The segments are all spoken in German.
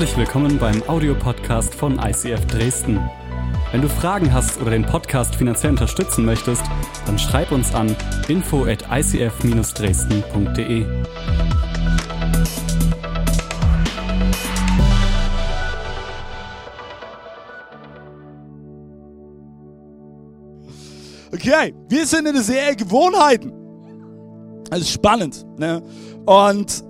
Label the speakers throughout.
Speaker 1: Herzlich willkommen beim Audiopodcast von ICF Dresden. Wenn du Fragen hast oder den Podcast finanziell unterstützen möchtest, dann schreib uns an info at icf-dresden.de.
Speaker 2: Okay, wir sind in der Serie Gewohnheiten. Das ist spannend. Ne? Und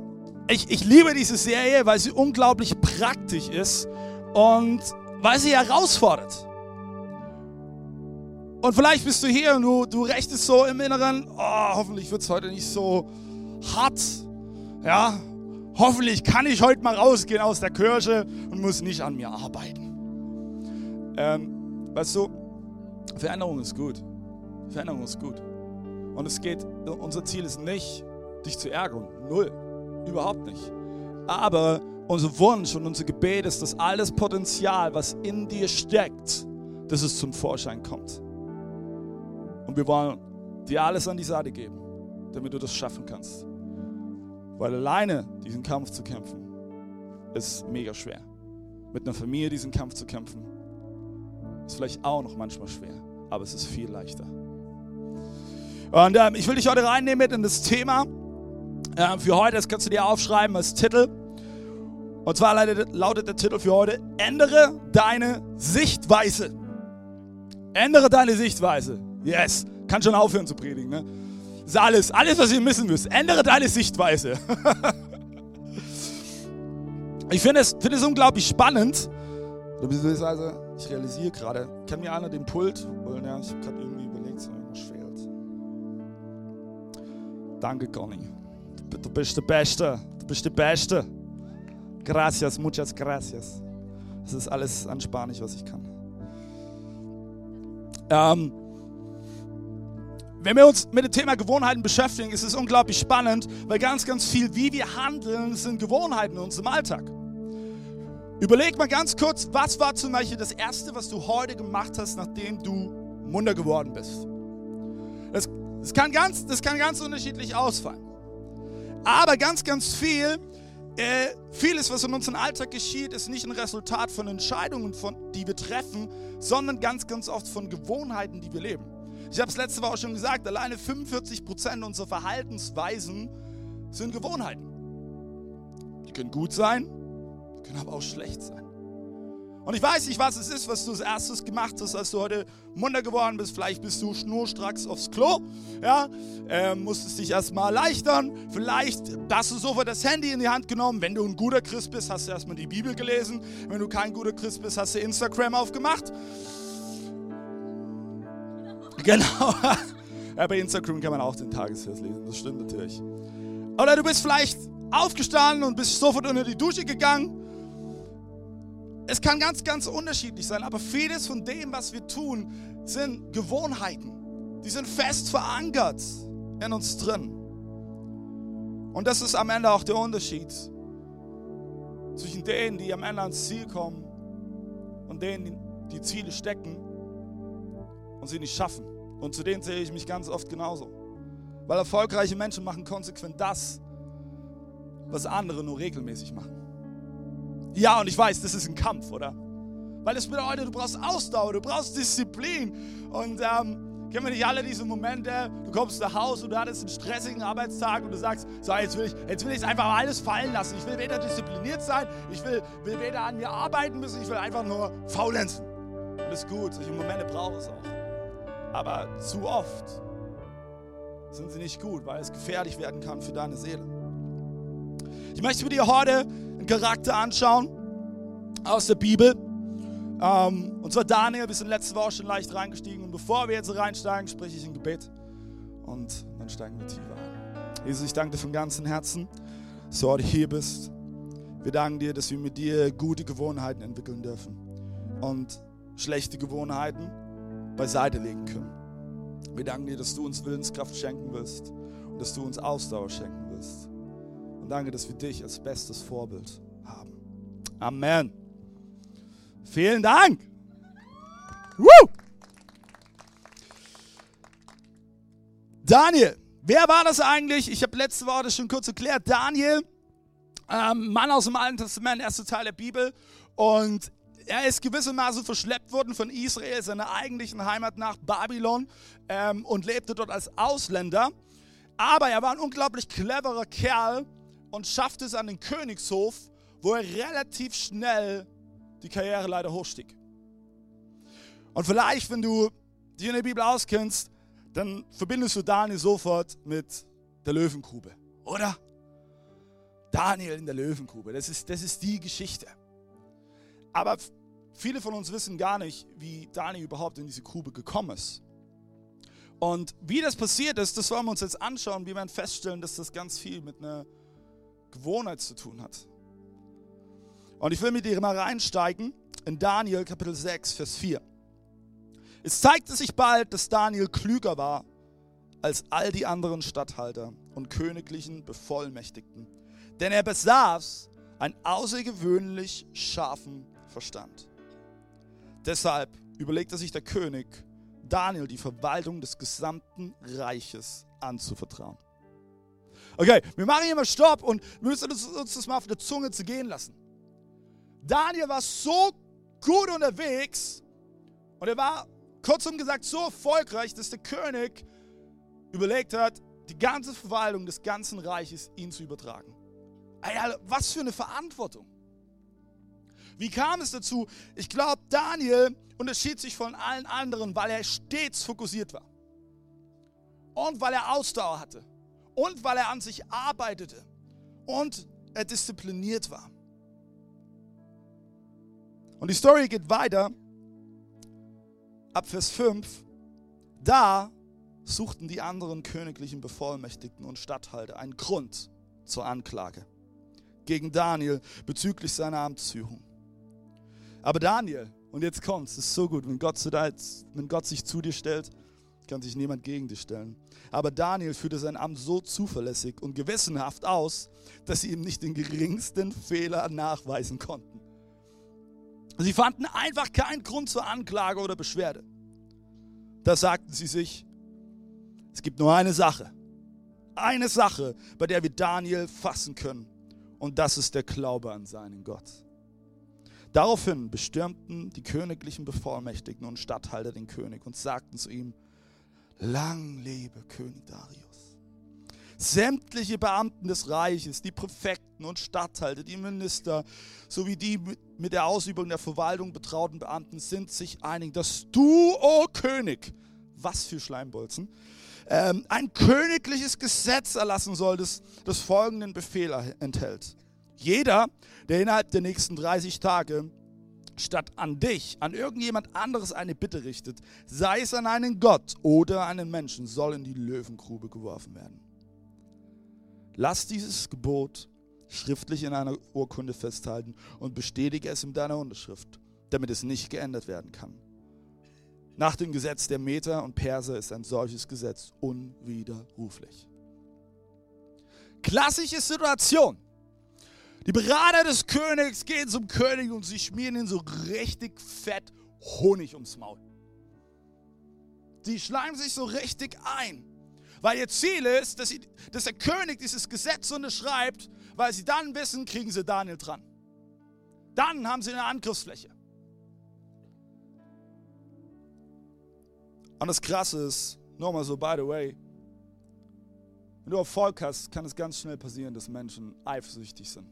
Speaker 2: ich, ich liebe diese Serie, weil sie unglaublich praktisch ist und weil sie herausfordert. Und vielleicht bist du hier und du, du rechtest so im Inneren, oh, hoffentlich wird es heute nicht so hart. Ja, hoffentlich kann ich heute mal rausgehen aus der Kirche und muss nicht an mir arbeiten. Ähm, weißt du, Veränderung ist gut. Veränderung ist gut. Und es geht, unser Ziel ist nicht, dich zu ärgern. Null. Überhaupt nicht. Aber unser Wunsch und unser Gebet ist, dass alles Potenzial, was in dir steckt, dass es zum Vorschein kommt. Und wir wollen dir alles an die Seite geben, damit du das schaffen kannst. Weil alleine diesen Kampf zu kämpfen, ist mega schwer. Mit einer Familie diesen Kampf zu kämpfen, ist vielleicht auch noch manchmal schwer, aber es ist viel leichter. Und ähm, ich will dich heute reinnehmen mit in das Thema äh, für heute. Das kannst du dir aufschreiben als Titel. Und zwar lautet, der Titel für heute: Ändere deine Sichtweise. Ändere deine Sichtweise. Yes. Kann schon aufhören zu predigen. Ne? Das ist alles. Alles, was ihr wissen müsst. Ändere deine Sichtweise. ich finde es, find es unglaublich spannend. Also, ich realisiere gerade, kann mir einer den Pult holen? Ja, ich habe gerade irgendwie überlegt, so irgendwas fehlt. Danke, Conny. Du bist der Beste. Du bist der Beste. Gracias, muchas gracias. Das ist alles an Spanisch, was ich kann. Ähm, wenn wir uns mit dem Thema Gewohnheiten beschäftigen, ist es unglaublich spannend, weil ganz, ganz viel, wie wir handeln, sind Gewohnheiten in unserem Alltag. Überleg mal ganz kurz, was war zum Beispiel das Erste, was du heute gemacht hast, nachdem du munter geworden bist? Das, das, kann, ganz, das kann ganz unterschiedlich ausfallen. Aber ganz, ganz viel, äh, vieles, was in unserem Alltag geschieht, ist nicht ein Resultat von Entscheidungen, von, die wir treffen, sondern ganz, ganz oft von Gewohnheiten, die wir leben. Ich habe es letzte Woche schon gesagt, alleine 45% unserer Verhaltensweisen sind Gewohnheiten. Die können gut sein, können aber auch schlecht sein. Und ich weiß nicht, was es ist, was du als erstes gemacht hast, als du heute munter geworden bist. Vielleicht bist du schnurstracks aufs Klo, ja, äh, musstest dich erstmal erleichtern. Vielleicht hast du sofort das Handy in die Hand genommen. Wenn du ein guter Christ bist, hast du erstmal die Bibel gelesen. Wenn du kein guter Christ bist, hast du Instagram aufgemacht. Genau. Ja, bei Instagram kann man auch den Tagesvers lesen, das stimmt natürlich. Oder du bist vielleicht aufgestanden und bist sofort unter die Dusche gegangen es kann ganz, ganz unterschiedlich sein, aber vieles von dem, was wir tun, sind Gewohnheiten. Die sind fest verankert in uns drin. Und das ist am Ende auch der Unterschied zwischen denen, die am Ende ans Ziel kommen und denen, die Ziele stecken und sie nicht schaffen. Und zu denen sehe ich mich ganz oft genauso. Weil erfolgreiche Menschen machen konsequent das, was andere nur regelmäßig machen. Ja, und ich weiß, das ist ein Kampf, oder? Weil es bedeutet, du brauchst Ausdauer, du brauchst Disziplin. Und ähm, kennen wir nicht alle diese Momente, du kommst nach Hause und du hattest einen stressigen Arbeitstag und du sagst, so, jetzt will ich jetzt einfach alles fallen lassen. Ich will weder diszipliniert sein, ich will, will weder an mir arbeiten müssen, ich will einfach nur faulenzen. Und das ist gut, solche Momente braucht es auch. Aber zu oft sind sie nicht gut, weil es gefährlich werden kann für deine Seele. Ich möchte mit dir heute einen Charakter anschauen aus der Bibel. Ähm, und zwar Daniel, wir sind letzte Woche schon leicht reingestiegen. Und bevor wir jetzt reinsteigen, spreche ich ein Gebet. Und dann steigen wir tiefer ein. Jesus, ich danke dir von ganzem Herzen, dass du heute hier bist. Wir danken dir, dass wir mit dir gute Gewohnheiten entwickeln dürfen und schlechte Gewohnheiten beiseite legen können. Wir danken dir, dass du uns Willenskraft schenken wirst und dass du uns Ausdauer schenken wirst danke, dass wir dich als bestes Vorbild haben. Amen. Vielen Dank. Woo! Daniel, wer war das eigentlich? Ich habe letzte das schon kurz erklärt. Daniel ähm, Mann aus dem Alten Testament, erster Teil der Bibel. Und er ist gewissermaßen verschleppt worden von Israel, seiner eigentlichen Heimat nach Babylon ähm, und lebte dort als Ausländer. Aber er war ein unglaublich cleverer Kerl und schaffte es an den Königshof, wo er relativ schnell die Karriere leider hochstieg. Und vielleicht, wenn du dich in der Bibel auskennst, dann verbindest du Daniel sofort mit der Löwengrube, oder? Daniel in der Löwengrube, das ist, das ist die Geschichte. Aber viele von uns wissen gar nicht, wie Daniel überhaupt in diese Grube gekommen ist. Und wie das passiert ist, das wollen wir uns jetzt anschauen. Wir werden feststellen, dass das ganz viel mit einer Gewohnheit zu tun hat. Und ich will mit dir mal reinsteigen in Daniel Kapitel 6, Vers 4. Es zeigte sich bald, dass Daniel klüger war als all die anderen Statthalter und königlichen Bevollmächtigten, denn er besaß einen außergewöhnlich scharfen Verstand. Deshalb überlegte sich der König, Daniel die Verwaltung des gesamten Reiches anzuvertrauen. Okay, wir machen hier mal Stopp und müssen uns das mal auf der Zunge zu gehen lassen. Daniel war so gut unterwegs und er war kurzum gesagt so erfolgreich, dass der König überlegt hat, die ganze Verwaltung des ganzen Reiches ihm zu übertragen. Alter, was für eine Verantwortung. Wie kam es dazu? Ich glaube, Daniel unterschied sich von allen anderen, weil er stets fokussiert war. Und weil er Ausdauer hatte. Und weil er an sich arbeitete. Und er diszipliniert war. Und die Story geht weiter. Ab Vers 5. Da suchten die anderen königlichen Bevollmächtigten und Statthalter einen Grund zur Anklage gegen Daniel bezüglich seiner Amtsführung. Aber Daniel, und jetzt kommt's, es ist so gut, wenn Gott, zu dir, wenn Gott sich zu dir stellt, kann sich niemand gegen dich stellen. Aber Daniel führte sein Amt so zuverlässig und gewissenhaft aus, dass sie ihm nicht den geringsten Fehler nachweisen konnten. Sie fanden einfach keinen Grund zur Anklage oder Beschwerde. Da sagten sie sich, es gibt nur eine Sache, eine Sache, bei der wir Daniel fassen können. Und das ist der Glaube an seinen Gott. Daraufhin bestürmten die königlichen Bevollmächtigten und Statthalter den König und sagten zu ihm, lang lebe König Darius. Sämtliche Beamten des Reiches, die Präfekten und Statthalter, die Minister sowie die mit der Ausübung der Verwaltung betrauten Beamten sind sich einig, dass du, o oh König, was für Schleimbolzen, ähm, ein königliches Gesetz erlassen soll, das, das folgenden Befehl enthält. Jeder, der innerhalb der nächsten 30 Tage statt an dich, an irgendjemand anderes eine Bitte richtet, sei es an einen Gott oder einen Menschen, soll in die Löwengrube geworfen werden. Lass dieses Gebot schriftlich in einer Urkunde festhalten und bestätige es in deiner Unterschrift, damit es nicht geändert werden kann. Nach dem Gesetz der Meter und Perser ist ein solches Gesetz unwiderruflich. Klassische Situation. Die Berater des Königs gehen zum König und sie schmieren ihn so richtig fett Honig ums Maul. Die schleimen sich so richtig ein. Weil ihr Ziel ist, dass, sie, dass der König dieses Gesetz unterschreibt, weil sie dann wissen, kriegen sie Daniel dran. Dann haben sie eine Angriffsfläche. Und das Krasse ist, nochmal so, by the way, wenn du Erfolg hast, kann es ganz schnell passieren, dass Menschen eifersüchtig sind.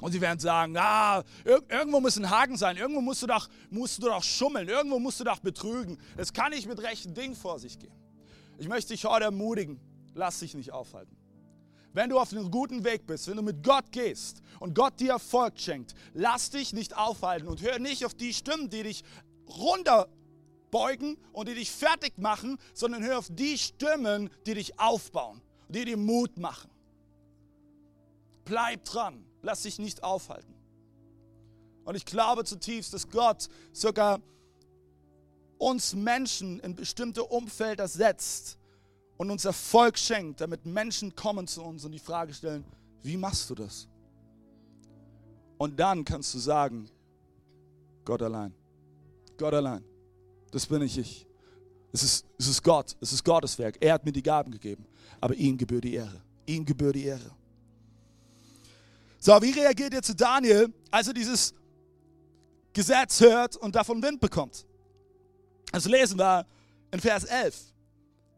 Speaker 2: Und sie werden sagen, ah, irgendwo muss ein Haken sein, irgendwo musst du, doch, musst du doch schummeln, irgendwo musst du doch betrügen. Es kann nicht mit rechten Dingen vor sich gehen. Ich möchte dich heute ermutigen, lass dich nicht aufhalten. Wenn du auf einem guten Weg bist, wenn du mit Gott gehst und Gott dir Erfolg schenkt, lass dich nicht aufhalten und hör nicht auf die Stimmen, die dich runter beugen und die dich fertig machen, sondern hör auf die Stimmen, die dich aufbauen, die dir Mut machen. Bleib dran, lass dich nicht aufhalten. Und ich glaube zutiefst, dass Gott sogar uns Menschen in bestimmte Umfelder setzt und uns Erfolg schenkt, damit Menschen kommen zu uns und die Frage stellen, wie machst du das? Und dann kannst du sagen, Gott allein. Gott allein. Das bin nicht ich. Es ist, es ist Gott, es ist Gottes Werk. Er hat mir die Gaben gegeben. Aber ihm gebührt die Ehre. Ihm gebührt die Ehre. So, wie reagiert jetzt Daniel, als er dieses Gesetz hört und davon Wind bekommt? Also lesen wir in Vers 11.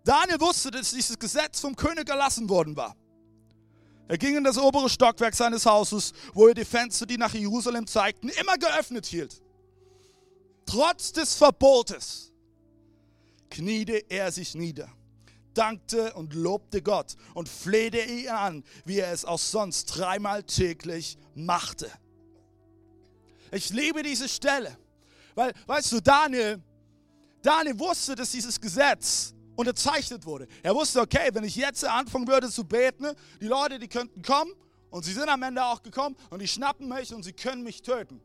Speaker 2: Daniel wusste, dass dieses Gesetz vom König erlassen worden war. Er ging in das obere Stockwerk seines Hauses, wo er die Fenster, die nach Jerusalem zeigten, immer geöffnet hielt. Trotz des Verbotes kniete er sich nieder, dankte und lobte Gott und flehte ihn an, wie er es auch sonst dreimal täglich machte. Ich liebe diese Stelle, weil, weißt du, Daniel, Daniel wusste, dass dieses Gesetz unterzeichnet wurde. Er wusste, okay, wenn ich jetzt anfangen würde zu beten, die Leute, die könnten kommen und sie sind am Ende auch gekommen und die schnappen mich und sie können mich töten.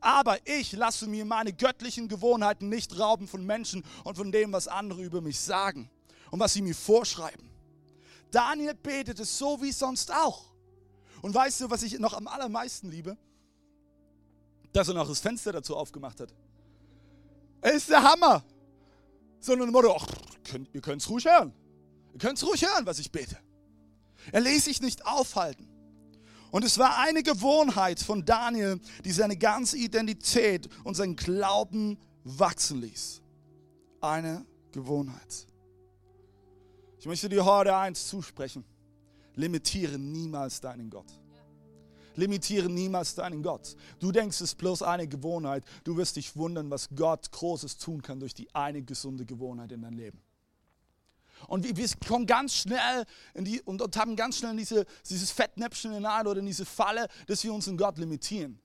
Speaker 2: Aber ich lasse mir meine göttlichen Gewohnheiten nicht rauben von Menschen und von dem, was andere über mich sagen und was sie mir vorschreiben. Daniel betete so wie sonst auch. Und weißt du, was ich noch am allermeisten liebe? Dass er noch das Fenster dazu aufgemacht hat. Er ist der Hammer. Sondern Motto, ach, könnt, ihr könnt es ruhig hören. Ihr könnt es ruhig hören, was ich bete. Er ließ sich nicht aufhalten. Und es war eine Gewohnheit von Daniel, die seine ganze Identität und seinen Glauben wachsen ließ. Eine Gewohnheit. Ich möchte dir heute eins zusprechen. Limitiere niemals deinen Gott. Limitiere niemals deinen Gott. Du denkst, es ist bloß eine Gewohnheit. Du wirst dich wundern, was Gott Großes tun kann durch die eine gesunde Gewohnheit in dein Leben. Und wir, wir kommen ganz schnell in die, und, und haben ganz schnell diese, dieses Fettnäpfchen hinein oder in diese Falle, dass wir uns in Gott limitieren.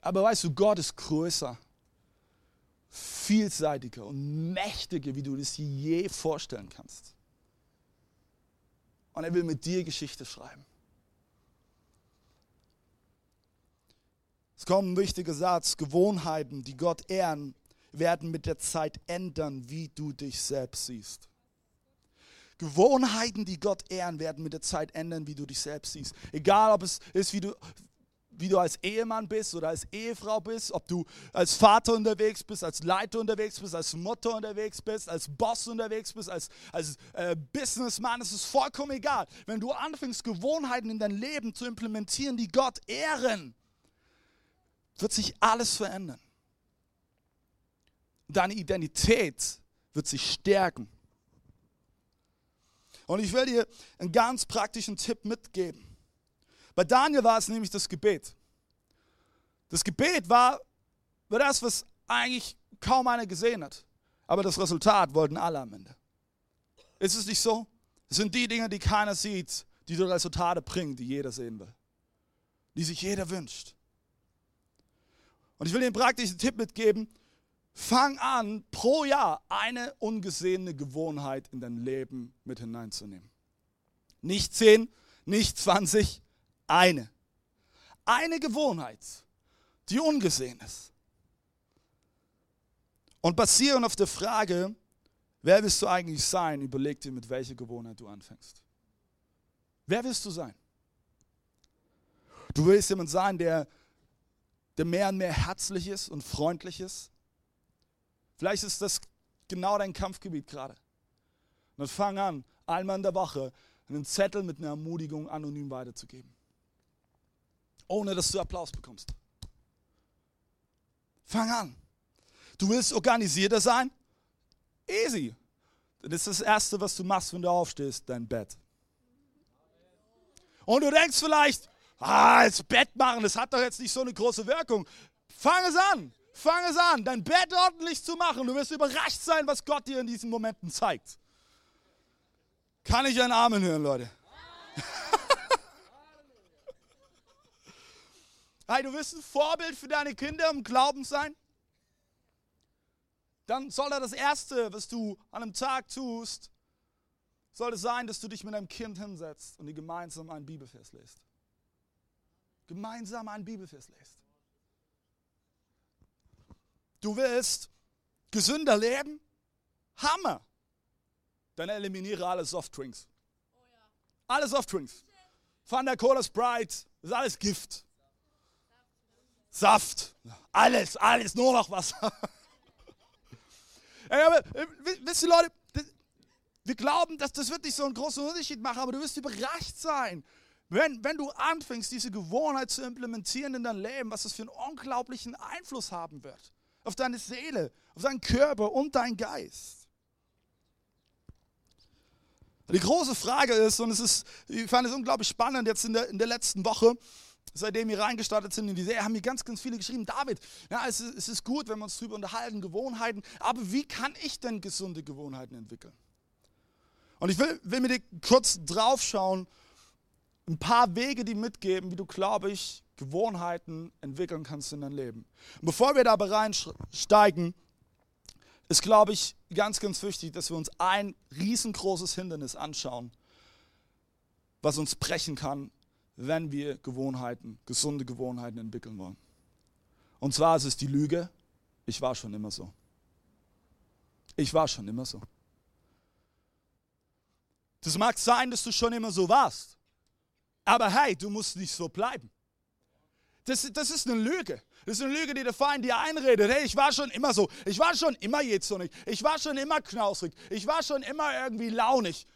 Speaker 2: Aber weißt du, Gott ist größer, vielseitiger und mächtiger, wie du das je vorstellen kannst. Und er will mit dir Geschichte schreiben. Es kommt ein wichtiger Satz, Gewohnheiten, die Gott ehren, werden mit der Zeit ändern, wie du dich selbst siehst. Gewohnheiten, die Gott ehren, werden mit der Zeit ändern, wie du dich selbst siehst. Egal, ob es ist, wie du, wie du als Ehemann bist oder als Ehefrau bist, ob du als Vater unterwegs bist, als Leiter unterwegs bist, als Mutter unterwegs bist, als Boss unterwegs bist, als, als äh, Businessman, es ist vollkommen egal. Wenn du anfängst, Gewohnheiten in dein Leben zu implementieren, die Gott ehren, wird sich alles verändern. Deine Identität wird sich stärken. Und ich will dir einen ganz praktischen Tipp mitgeben. Bei Daniel war es nämlich das Gebet. Das Gebet war, war das, was eigentlich kaum einer gesehen hat. Aber das Resultat wollten alle am Ende. Ist es nicht so? Es sind die Dinge, die keiner sieht, die die Resultate bringen, die jeder sehen will. Die sich jeder wünscht. Und ich will dir einen praktischen Tipp mitgeben. Fang an, pro Jahr eine ungesehene Gewohnheit in dein Leben mit hineinzunehmen. Nicht zehn, nicht zwanzig, eine. Eine Gewohnheit, die ungesehen ist. Und basierend auf der Frage, wer willst du eigentlich sein, überleg dir, mit welcher Gewohnheit du anfängst. Wer willst du sein? Du willst jemand sein, der, der mehr und mehr herzlich ist und freundlich ist, Vielleicht ist das genau dein Kampfgebiet gerade. Und dann fang an, einmal in der Woche einen Zettel mit einer Ermutigung anonym weiterzugeben. Ohne dass du Applaus bekommst. Fang an. Du willst organisierter sein? Easy. Das ist das Erste, was du machst, wenn du aufstehst, dein Bett. Und du denkst vielleicht, ah, das Bett machen, das hat doch jetzt nicht so eine große Wirkung. Fang es an. Fang es an, dein Bett ordentlich zu machen. Du wirst überrascht sein, was Gott dir in diesen Momenten zeigt. Kann ich einen Amen hören, Leute? hey, du wirst ein Vorbild für deine Kinder im Glauben sein. Dann soll da das Erste, was du an einem Tag tust, sollte sein, dass du dich mit deinem Kind hinsetzt und die gemeinsam einen Bibelvers lest. Gemeinsam einen Bibelvers lest. Du willst gesünder leben? Hammer! Dann eliminiere alle Softdrinks. Alle Softdrinks. Fanta Cola Sprite, ist alles Gift. Saft, alles, alles, nur noch Wasser. Ey, aber, äh, wisst ihr Leute, wir glauben, dass das wird nicht so einen großen Unterschied machen, aber du wirst überrascht sein, wenn, wenn du anfängst, diese Gewohnheit zu implementieren in dein Leben, was das für einen unglaublichen Einfluss haben wird. Auf deine Seele, auf deinen Körper und deinen Geist. Die große Frage ist, und es ist, ich fand es unglaublich spannend jetzt in der, in der letzten Woche, seitdem wir reingestartet sind in die Serie, haben mir ganz, ganz viele geschrieben, David, ja, es, ist, es ist gut, wenn wir uns darüber unterhalten, Gewohnheiten, aber wie kann ich denn gesunde Gewohnheiten entwickeln? Und ich will, will mir dir kurz drauf schauen, ein paar Wege, die mitgeben, wie du, glaube ich, Gewohnheiten entwickeln kannst in dein Leben. Und bevor wir da reinsteigen, ist, glaube ich, ganz, ganz wichtig, dass wir uns ein riesengroßes Hindernis anschauen, was uns brechen kann, wenn wir Gewohnheiten, gesunde Gewohnheiten entwickeln wollen. Und zwar ist es die Lüge, ich war schon immer so. Ich war schon immer so. Das mag sein, dass du schon immer so warst. Aber hey, du musst nicht so bleiben. Das, das ist eine Lüge. Das ist eine Lüge, die der Feind dir einredet. Hey, ich war schon immer so. Ich war schon immer jetzt so nicht. Ich war schon immer knausrig. Ich war schon immer irgendwie launig.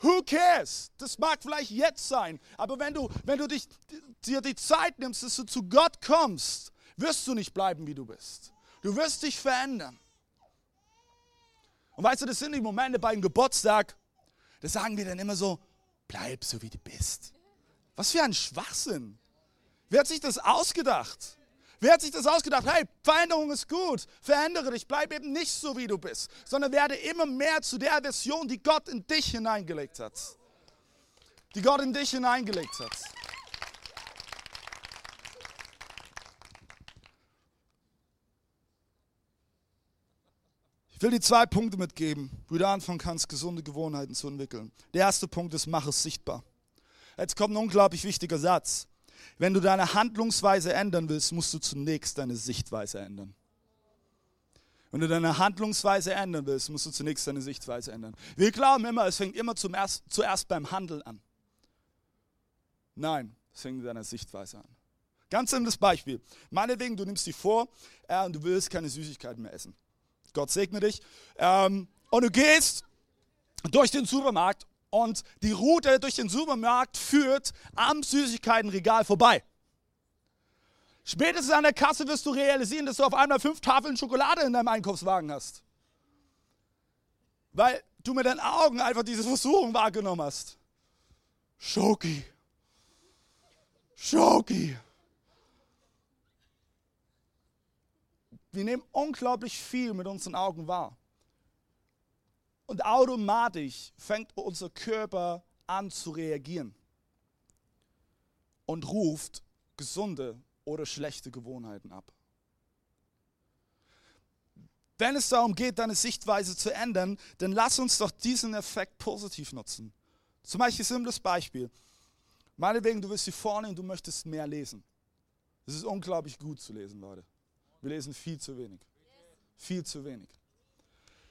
Speaker 2: Who cares? Das mag vielleicht jetzt sein. Aber wenn du, wenn du dich, dir die Zeit nimmst, dass du zu Gott kommst, wirst du nicht bleiben, wie du bist. Du wirst dich verändern. Und weißt du, das sind die Momente bei einem Geburtstag, da sagen wir dann immer so, bleib so, wie du bist. Was für ein Schwachsinn. Wer hat sich das ausgedacht? Wer hat sich das ausgedacht? Hey, Veränderung ist gut. Verändere dich. Bleib eben nicht so, wie du bist, sondern werde immer mehr zu der Version, die Gott in dich hineingelegt hat. Die Gott in dich hineingelegt hat. Ich will dir zwei Punkte mitgeben, wie du anfangen kannst, gesunde Gewohnheiten zu entwickeln. Der erste Punkt ist, mach es sichtbar. Jetzt kommt ein unglaublich wichtiger Satz. Wenn du deine Handlungsweise ändern willst, musst du zunächst deine Sichtweise ändern. Wenn du deine Handlungsweise ändern willst, musst du zunächst deine Sichtweise ändern. Wir glauben immer, es fängt immer erst, zuerst beim Handeln an. Nein, es fängt mit deiner Sichtweise an. Ganz simples Beispiel. Meinetwegen, du nimmst dir vor äh, und du willst keine Süßigkeiten mehr essen. Gott segne dich. Ähm, und du gehst durch den Supermarkt und die Route durch den Supermarkt führt am Süßigkeitenregal vorbei. Spätestens an der Kasse wirst du realisieren, dass du auf einmal fünf Tafeln Schokolade in deinem Einkaufswagen hast. Weil du mit deinen Augen einfach diese Versuchung wahrgenommen hast. Schoki. Schoki. Wir nehmen unglaublich viel mit unseren Augen wahr. Und automatisch fängt unser Körper an zu reagieren und ruft gesunde oder schlechte Gewohnheiten ab. Wenn es darum geht, deine Sichtweise zu ändern, dann lass uns doch diesen Effekt positiv nutzen. Zum Beispiel ein simples Beispiel. Meinetwegen, du bist hier vorne und du möchtest mehr lesen. Es ist unglaublich gut zu lesen, Leute. Wir lesen viel zu wenig. Viel zu wenig.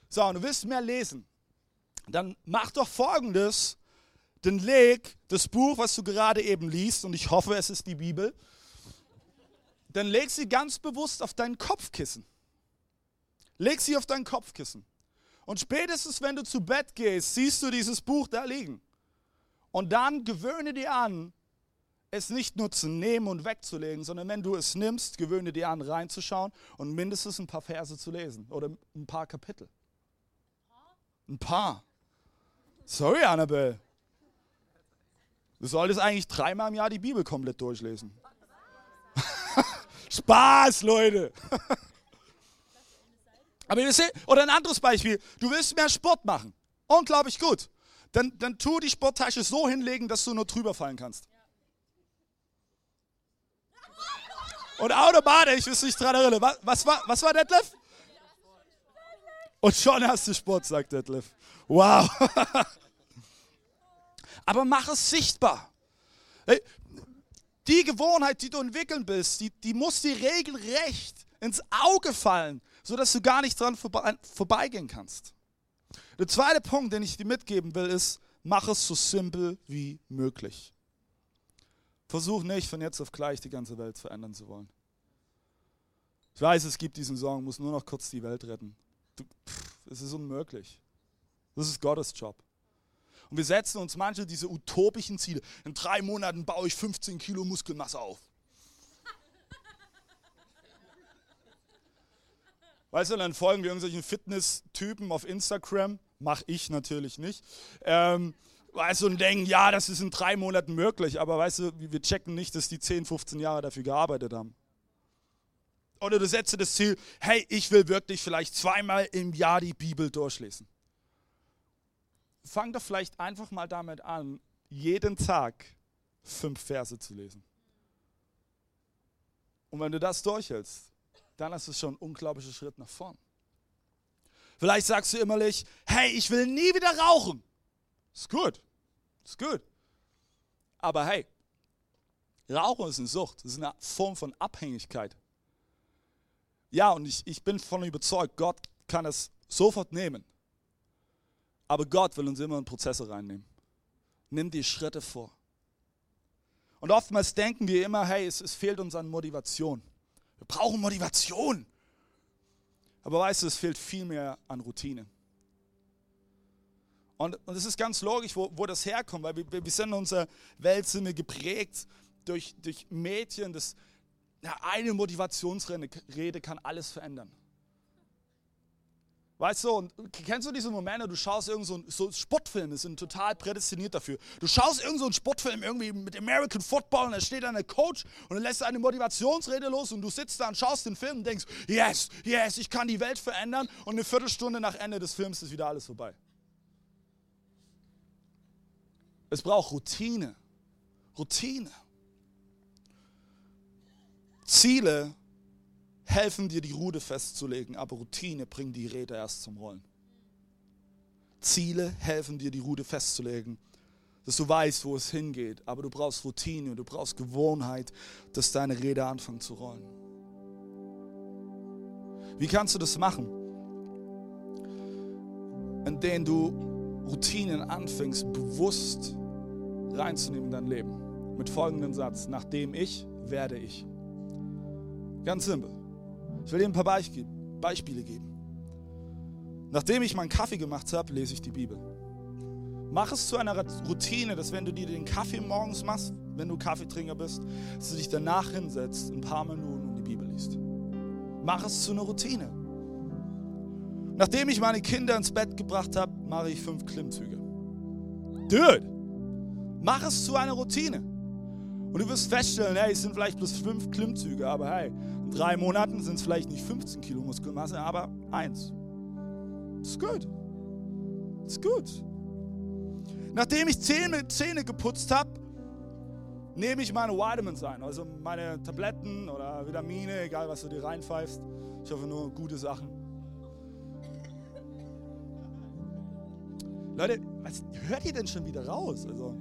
Speaker 2: So, und du willst mehr lesen. Dann mach doch folgendes. Dann leg das Buch, was du gerade eben liest, und ich hoffe, es ist die Bibel, dann leg sie ganz bewusst auf dein Kopfkissen. Leg sie auf dein Kopfkissen. Und spätestens, wenn du zu Bett gehst, siehst du dieses Buch da liegen. Und dann gewöhne dir an, es nicht nur zu nehmen und wegzulegen, sondern wenn du es nimmst, gewöhne dir an, reinzuschauen und mindestens ein paar Verse zu lesen oder ein paar Kapitel. Ein paar. Sorry, Annabelle. Du solltest eigentlich dreimal im Jahr die Bibel komplett durchlesen. Spaß, Leute. Aber ihr seht, oder ein anderes Beispiel, du willst mehr Sport machen. Unglaublich gut. Dann, dann tu die Sporttasche so hinlegen, dass du nur drüber fallen kannst. Und automatisch wirst du dich daran erinnern. Was, was, war, was war Detlef? Und schon hast du Sport, sagt Detlef. Wow. Aber mach es sichtbar. Die Gewohnheit, die du entwickeln willst, die, die muss dir regelrecht ins Auge fallen, sodass du gar nicht dran vorbei, vorbeigehen kannst. Der zweite Punkt, den ich dir mitgeben will, ist, mach es so simpel wie möglich. Versuch nicht von jetzt auf gleich die ganze Welt verändern zu wollen. Ich weiß, es gibt diesen Song, muss nur noch kurz die Welt retten. Es ist unmöglich. Das ist Gottes Job. Und wir setzen uns manche diese utopischen Ziele. In drei Monaten baue ich 15 Kilo Muskelmasse auf. Weißt du, dann folgen wir irgendwelchen Fitness-Typen auf Instagram. Mach ich natürlich nicht. Ähm, weißt du, und denken, ja, das ist in drei Monaten möglich. Aber weißt du, wir checken nicht, dass die 10, 15 Jahre dafür gearbeitet haben. Oder du setzt dir das Ziel, hey, ich will wirklich vielleicht zweimal im Jahr die Bibel durchlesen. Fang doch vielleicht einfach mal damit an, jeden Tag fünf Verse zu lesen. Und wenn du das durchhältst, dann ist es schon ein unglaublicher Schritt nach vorn. Vielleicht sagst du innerlich, hey, ich will nie wieder rauchen. Ist gut, ist gut. Aber hey, Rauchen ist eine Sucht, das ist eine Form von Abhängigkeit. Ja, und ich, ich bin von überzeugt, Gott kann es sofort nehmen. Aber Gott will uns immer in Prozesse reinnehmen. Nimm die Schritte vor. Und oftmals denken wir immer, hey, es, es fehlt uns an Motivation. Wir brauchen Motivation. Aber weißt du, es fehlt viel mehr an Routine. Und, und es ist ganz logisch, wo, wo das herkommt, weil wir, wir sind in unserer Welt sind wir geprägt durch, durch Mädchen, das, ja, eine Motivationsrede kann alles verändern. Weißt du, und kennst du diese Momente, du schaust irgendeinen so, so Sportfilm, sind total prädestiniert dafür. Du schaust irgendeinen so Sportfilm irgendwie mit American Football und da steht dann der Coach und dann lässt eine Motivationsrede los und du sitzt da und schaust den Film und denkst, yes, yes, ich kann die Welt verändern und eine Viertelstunde nach Ende des Films ist wieder alles vorbei. Es braucht Routine. Routine. Ziele helfen dir, die Rude festzulegen, aber Routine bringt die Räder erst zum Rollen. Ziele helfen dir, die Rude festzulegen, dass du weißt, wo es hingeht, aber du brauchst Routine, du brauchst Gewohnheit, dass deine Räder anfangen zu rollen. Wie kannst du das machen? Indem du Routinen anfängst, bewusst reinzunehmen in dein Leben. Mit folgendem Satz, nachdem ich, werde ich. Ganz simpel. Ich will dir ein paar Beispiele geben. Nachdem ich meinen Kaffee gemacht habe, lese ich die Bibel. Mach es zu einer Routine, dass wenn du dir den Kaffee morgens machst, wenn du Kaffeetrinker bist, dass du dich danach hinsetzt, ein paar Minuten und die Bibel liest. Mach es zu einer Routine. Nachdem ich meine Kinder ins Bett gebracht habe, mache ich fünf Klimmzüge. Dude, mach es zu einer Routine. Und du wirst feststellen, hey, es sind vielleicht bloß fünf Klimmzüge, aber hey, in drei Monaten sind es vielleicht nicht 15 Kilo Muskelmasse, aber eins. Ist gut. Ist gut. Nachdem ich Zähne, Zähne geputzt habe, nehme ich meine Vitamins ein, also meine Tabletten oder Vitamine, egal was du dir reinpfeifst. Ich hoffe nur gute Sachen. Leute, was hört ihr denn schon wieder raus? Also,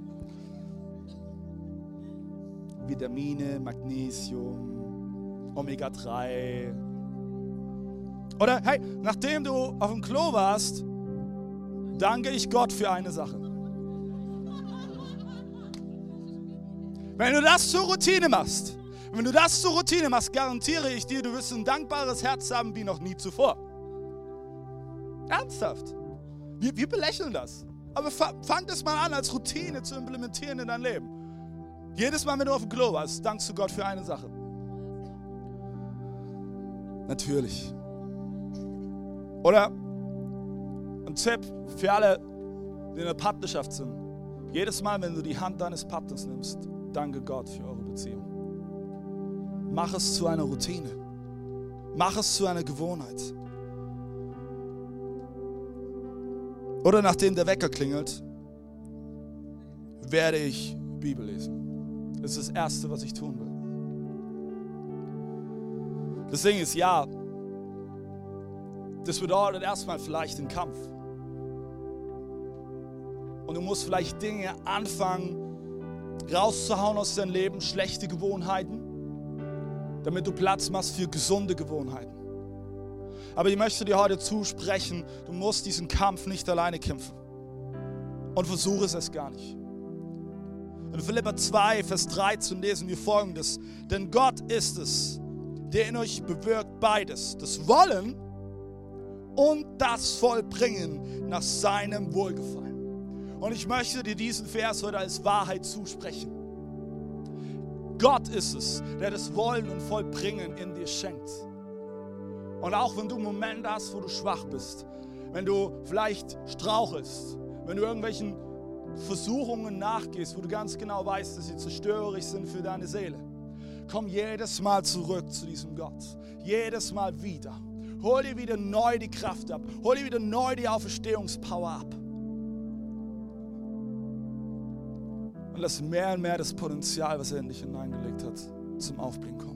Speaker 2: Vitamine, Magnesium, Omega-3. Oder hey, nachdem du auf dem Klo warst, danke ich Gott für eine Sache. Wenn du das zur Routine machst, wenn du das zur Routine machst, garantiere ich dir, du wirst ein dankbares Herz haben wie noch nie zuvor. Ernsthaft. Wir, wir belächeln das. Aber fang das mal an, als Routine zu implementieren in dein Leben. Jedes Mal, wenn du auf dem Klo warst, dankst du Gott für eine Sache. Natürlich. Oder ein Tipp für alle, die in der Partnerschaft sind. Jedes Mal, wenn du die Hand deines Partners nimmst, danke Gott für eure Beziehung. Mach es zu einer Routine. Mach es zu einer Gewohnheit. Oder nachdem der Wecker klingelt, werde ich Bibel lesen. Das ist das Erste, was ich tun will. Das Ding ist, ja, das bedeutet erstmal vielleicht einen Kampf. Und du musst vielleicht Dinge anfangen, rauszuhauen aus deinem Leben, schlechte Gewohnheiten, damit du Platz machst für gesunde Gewohnheiten. Aber ich möchte dir heute zusprechen, du musst diesen Kampf nicht alleine kämpfen. Und versuche es gar nicht. In Philippa 2, Vers 13 lesen wir folgendes. Denn Gott ist es, der in euch bewirkt beides, das Wollen und das Vollbringen nach seinem Wohlgefallen. Und ich möchte dir diesen Vers heute als Wahrheit zusprechen. Gott ist es, der das Wollen und Vollbringen in dir schenkt. Und auch wenn du Momente hast, wo du schwach bist, wenn du vielleicht strauchelst, wenn du irgendwelchen Versuchungen nachgehst, wo du ganz genau weißt, dass sie zerstörerisch sind für deine Seele, komm jedes Mal zurück zu diesem Gott. Jedes Mal wieder. Hol dir wieder neu die Kraft ab. Hol dir wieder neu die Auferstehungspower ab. Und lass mehr und mehr das Potenzial, was er in dich hineingelegt hat, zum Aufblühen kommen.